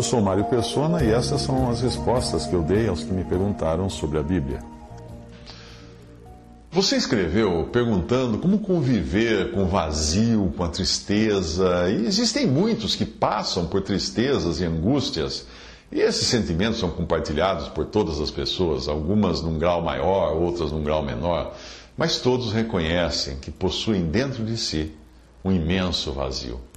Eu sou Mário Persona e essas são as respostas que eu dei aos que me perguntaram sobre a Bíblia. Você escreveu perguntando como conviver com o vazio, com a tristeza, e existem muitos que passam por tristezas e angústias, e esses sentimentos são compartilhados por todas as pessoas, algumas num grau maior, outras num grau menor, mas todos reconhecem que possuem dentro de si um imenso vazio.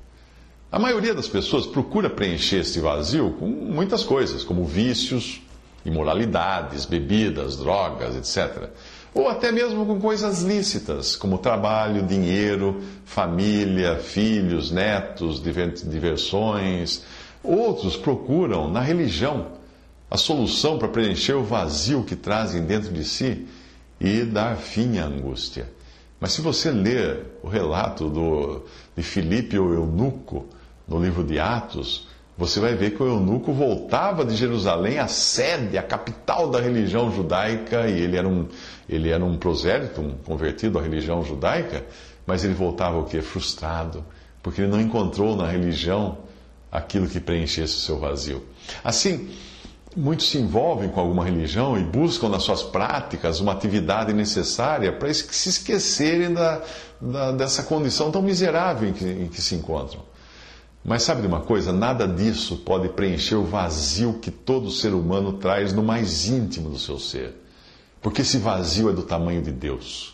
A maioria das pessoas procura preencher este vazio com muitas coisas, como vícios, imoralidades, bebidas, drogas, etc. Ou até mesmo com coisas lícitas, como trabalho, dinheiro, família, filhos, netos, diversões. Outros procuram na religião a solução para preencher o vazio que trazem dentro de si e dar fim à angústia. Mas se você ler o relato do, de Filipe, o eunuco, no livro de Atos, você vai ver que o eunuco voltava de Jerusalém, a sede, a capital da religião judaica, e ele era um, ele era um prosélito, um convertido à religião judaica, mas ele voltava o quê? Frustrado, porque ele não encontrou na religião aquilo que preenchesse o seu vazio. Assim, muitos se envolvem com alguma religião e buscam nas suas práticas uma atividade necessária para se esquecerem da, da, dessa condição tão miserável em que, em que se encontram. Mas sabe de uma coisa? Nada disso pode preencher o vazio que todo ser humano traz no mais íntimo do seu ser. Porque esse vazio é do tamanho de Deus.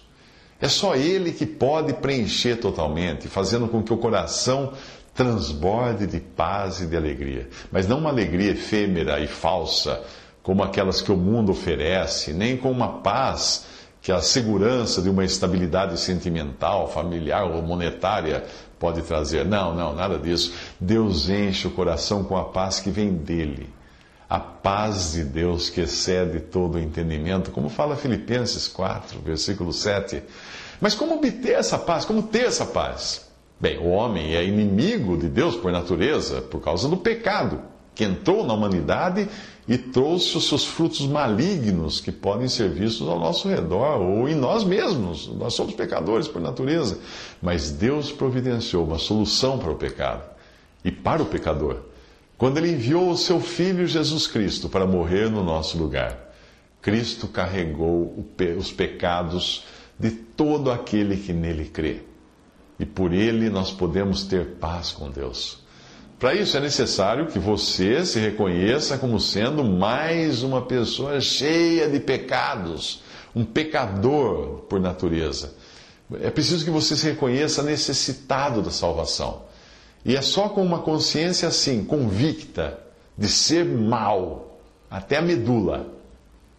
É só Ele que pode preencher totalmente, fazendo com que o coração transborde de paz e de alegria. Mas não uma alegria efêmera e falsa, como aquelas que o mundo oferece, nem com uma paz que a segurança de uma estabilidade sentimental, familiar ou monetária pode trazer. Não, não, nada disso. Deus enche o coração com a paz que vem dele. A paz de Deus que excede todo o entendimento, como fala Filipenses 4, versículo 7. Mas como obter essa paz? Como ter essa paz? Bem, o homem é inimigo de Deus por natureza, por causa do pecado que entrou na humanidade e trouxe os seus frutos malignos que podem ser vistos ao nosso redor ou em nós mesmos. Nós somos pecadores por natureza. Mas Deus providenciou uma solução para o pecado e para o pecador quando Ele enviou o seu Filho Jesus Cristo para morrer no nosso lugar. Cristo carregou os pecados de todo aquele que nele crê. E por ele nós podemos ter paz com Deus. Para isso é necessário que você se reconheça como sendo mais uma pessoa cheia de pecados, um pecador por natureza. É preciso que você se reconheça necessitado da salvação. E é só com uma consciência assim, convicta de ser mal, até a medula,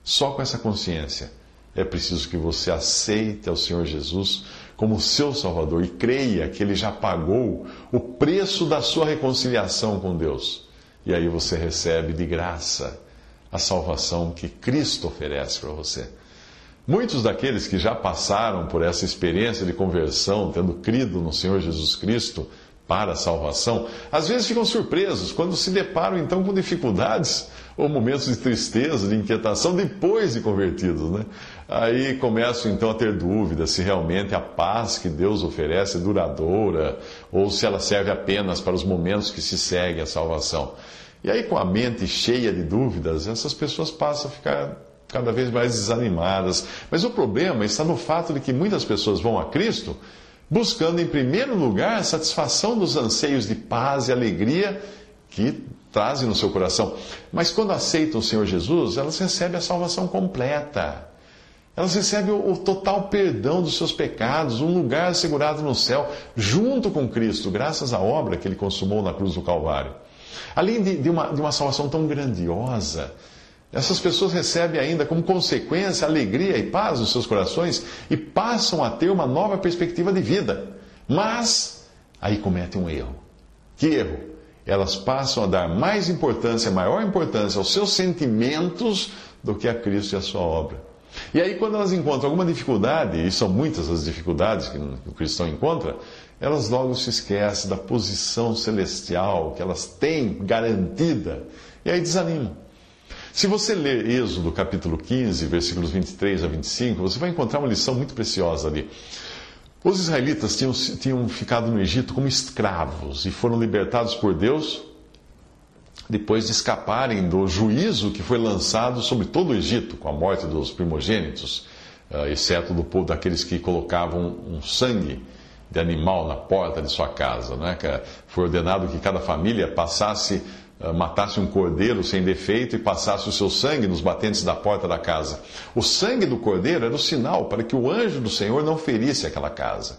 só com essa consciência, é preciso que você aceite ao Senhor Jesus como seu Salvador e creia que Ele já pagou o preço da sua reconciliação com Deus. E aí você recebe de graça a salvação que Cristo oferece para você. Muitos daqueles que já passaram por essa experiência de conversão, tendo crido no Senhor Jesus Cristo para a salvação, às vezes ficam surpresos quando se deparam então com dificuldades ou momentos de tristeza, de inquietação depois de convertidos, né? Aí começam então a ter dúvidas se realmente a paz que Deus oferece é duradoura ou se ela serve apenas para os momentos que se segue a salvação. E aí, com a mente cheia de dúvidas, essas pessoas passam a ficar cada vez mais desanimadas. Mas o problema está no fato de que muitas pessoas vão a Cristo buscando, em primeiro lugar, a satisfação dos anseios de paz e alegria que trazem no seu coração. Mas quando aceitam o Senhor Jesus, elas recebem a salvação completa. Elas recebem o, total perdão dos seus pecados, um lugar assegurado no céu, junto com Cristo, graças à obra que ele consumou na cruz do Calvário. Além de, de, uma, de uma salvação tão grandiosa, essas pessoas recebem ainda como consequência alegria e paz nos seus corações e passam a ter uma nova perspectiva de vida. Mas aí cometem um erro. Que erro? Elas passam a dar mais importância, maior importância aos seus sentimentos do que a Cristo e a sua obra. E aí, quando elas encontram alguma dificuldade, e são muitas as dificuldades que o cristão encontra, elas logo se esquecem da posição celestial que elas têm garantida, e aí desanimam. Se você ler Êxodo capítulo 15, versículos 23 a 25, você vai encontrar uma lição muito preciosa ali. Os israelitas tinham, tinham ficado no Egito como escravos e foram libertados por Deus depois de escaparem do juízo que foi lançado sobre todo o Egito, com a morte dos primogênitos, eh, exceto do povo daqueles que colocavam um sangue de animal na porta de sua casa. Né? Foi ordenado que cada família passasse, eh, matasse um cordeiro sem defeito e passasse o seu sangue nos batentes da porta da casa. O sangue do cordeiro era o sinal para que o anjo do Senhor não ferisse aquela casa.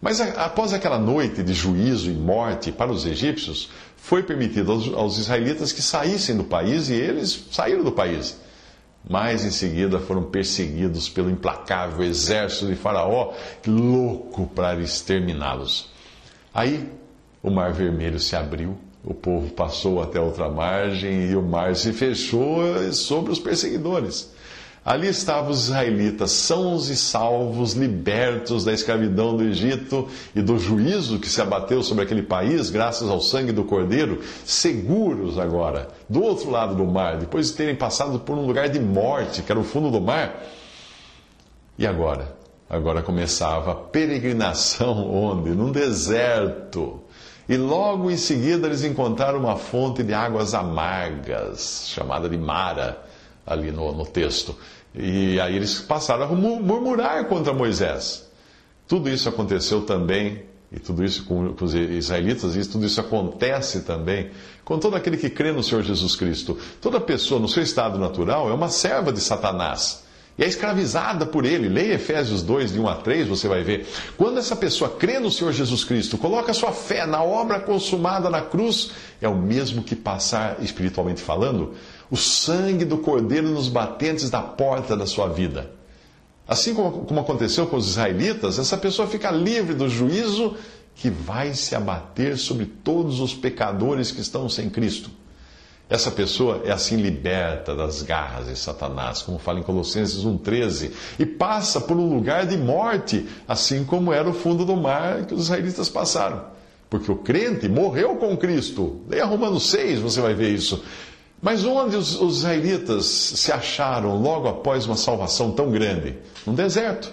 Mas após aquela noite de juízo e morte para os egípcios, foi permitido aos, aos israelitas que saíssem do país e eles saíram do país. Mas em seguida foram perseguidos pelo implacável exército de Faraó, louco para exterminá-los. Aí o Mar Vermelho se abriu, o povo passou até outra margem e o mar se fechou sobre os perseguidores. Ali estavam os israelitas, sãos e salvos, libertos da escravidão do Egito e do juízo que se abateu sobre aquele país, graças ao sangue do Cordeiro, seguros agora, do outro lado do mar, depois de terem passado por um lugar de morte, que era o fundo do mar. E agora? Agora começava a peregrinação onde? Num deserto. E logo em seguida eles encontraram uma fonte de águas amargas, chamada de Mara, ali no, no texto. E aí eles passaram a murmurar contra Moisés. Tudo isso aconteceu também, e tudo isso com, com os israelitas, e tudo isso acontece também com todo aquele que crê no Senhor Jesus Cristo. Toda pessoa, no seu estado natural, é uma serva de Satanás. E é escravizada por ele. Leia Efésios 2, de 1 a 3, você vai ver. Quando essa pessoa crê no Senhor Jesus Cristo, coloca sua fé na obra consumada na cruz, é o mesmo que passar, espiritualmente falando, o sangue do cordeiro nos batentes da porta da sua vida. Assim como, como aconteceu com os israelitas, essa pessoa fica livre do juízo que vai se abater sobre todos os pecadores que estão sem Cristo. Essa pessoa é assim liberta das garras de Satanás, como fala em Colossenses 1,13, e passa por um lugar de morte, assim como era o fundo do mar que os israelitas passaram. Porque o crente morreu com Cristo. Leia Romanos 6, você vai ver isso. Mas onde os, os israelitas se acharam logo após uma salvação tão grande? No deserto.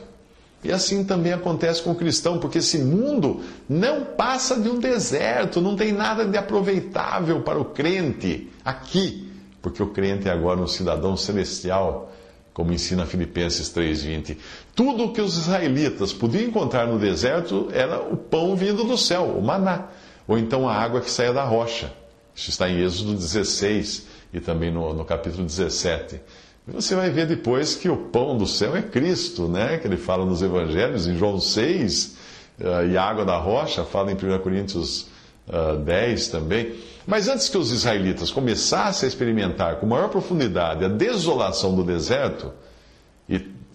E assim também acontece com o cristão, porque esse mundo não passa de um deserto, não tem nada de aproveitável para o crente aqui, porque o crente é agora um cidadão celestial, como ensina Filipenses 3:20. Tudo o que os israelitas podiam encontrar no deserto era o pão vindo do céu, o maná, ou então a água que saía da rocha. Isso está em Êxodo 16 e também no, no capítulo 17. Você vai ver depois que o pão do céu é Cristo, né? Que ele fala nos evangelhos, em João 6, uh, eh, e a água da rocha, fala em 1 Coríntios uh, eh, 10 também. Mas antes que os israelitas começassem a experimentar com maior profundidade a desolação do deserto,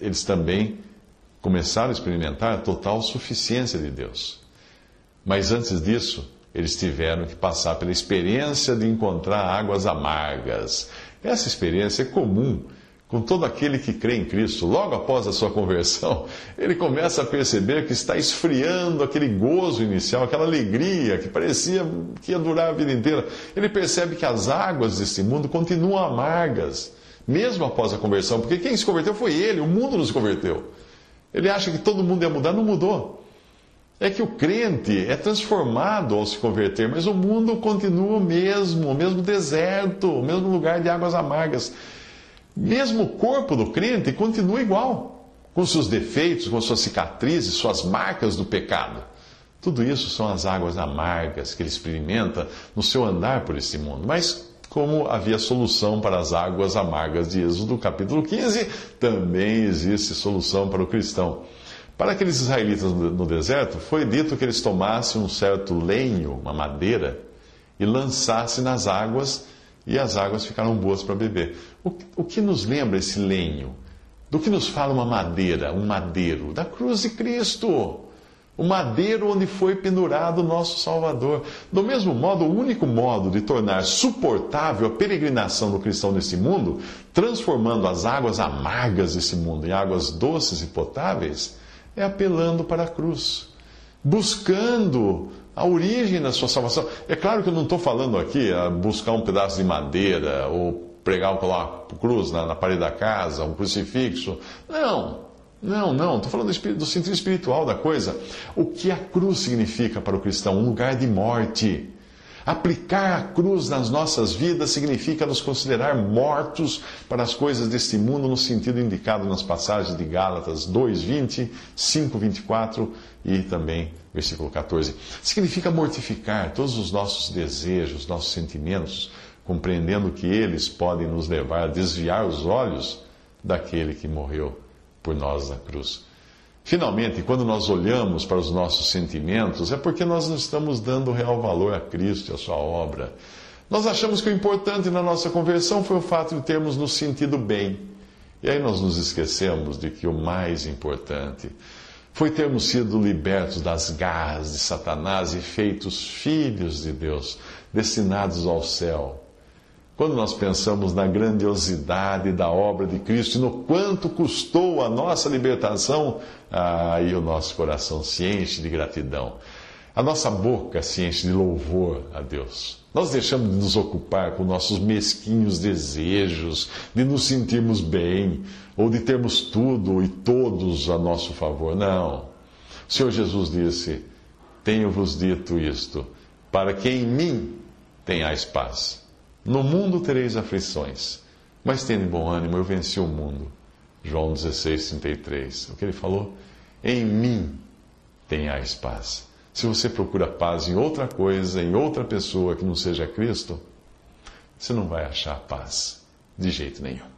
eles também começaram a experimentar a total suficiência de Deus. Mas antes disso, eles tiveram que passar pela experiência de encontrar águas amargas. Essa experiência é comum com todo aquele que crê em Cristo. Logo após a sua conversão, ele começa a perceber que está esfriando aquele gozo inicial, aquela alegria que parecia que ia durar a vida inteira. Ele percebe que as águas desse mundo continuam amargas, mesmo após a conversão, porque quem se converteu foi ele, o mundo nos converteu. Ele acha que todo mundo ia mudar, não mudou é que o crente é transformado ao se converter, mas o mundo continua o mesmo, o mesmo deserto, o mesmo lugar de águas amargas. Mesmo o corpo do crente continua igual, com seus defeitos, com suas cicatrizes, suas marcas do pecado. Tudo isso são as águas amargas que ele experimenta no seu andar por este mundo. Mas, como havia solução para as águas amargas de Êxodo capítulo 15, também existe solução para o cristão. Para aqueles israelitas no deserto, foi dito que eles tomassem um certo lenho, uma madeira, e lançassem nas águas, e as águas ficaram boas para beber. O, o que nos lembra esse lenho? Do que nos fala uma madeira, um madeiro? Da cruz de Cristo. o madeiro onde foi pendurado o nosso Salvador. Do mesmo modo, o único modo de tornar suportável a peregrinação do cristão nesse mundo, transformando as águas amargas desse mundo em águas doces e potáveis, é apelando para a cruz, buscando a origem da sua salvação. É claro que eu não estou falando aqui a buscar um pedaço de madeira ou pregar uma cruz na, na parede da casa, um crucifixo. Não. Não, não, estou falando do, do sentido espiritual da coisa. O que a cruz significa para o cristão? Um lugar de morte. Aplicar a cruz nas nossas vidas significa nos considerar mortos para as coisas deste mundo, no sentido indicado nas passagens de Gálatas 2:20, 5:24 e também versículo 14. Significa mortificar todos os nossos desejos, nossos sentimentos, compreendendo que eles podem nos levar a desviar os olhos daquele que morreu por nós na cruz. Finalmente, quando nós olhamos para os nossos sentimentos, é porque nós não estamos dando real valor a Cristo e a sua obra. Nós achamos que o importante na nossa conversão foi o fato de termos nos sentido bem. E aí nós nos esquecemos de que o mais importante foi termos sido libertos das garras de Satanás e feitos filhos de Deus, destinados ao céu. Quando nós pensamos na grandiosidade da obra de Cristo e no quanto custou a nossa libertação, aí o nosso coração se enche de gratidão. A nossa boca se enche de louvor a Deus. Nós deixamos de nos ocupar com nossos mesquinhos desejos, de nos sentirmos bem, ou de termos tudo e todos a nosso favor. Não. O Senhor Jesus disse: Tenho-vos dito isto, para que em mim tenhais paz. No mundo tereis aflições, mas tende bom ânimo, eu venci o mundo. João 16, 33. O que ele falou? Em mim tenhais paz. Se você procura paz em outra coisa, em outra pessoa que não seja Cristo, você não vai achar paz de jeito nenhum.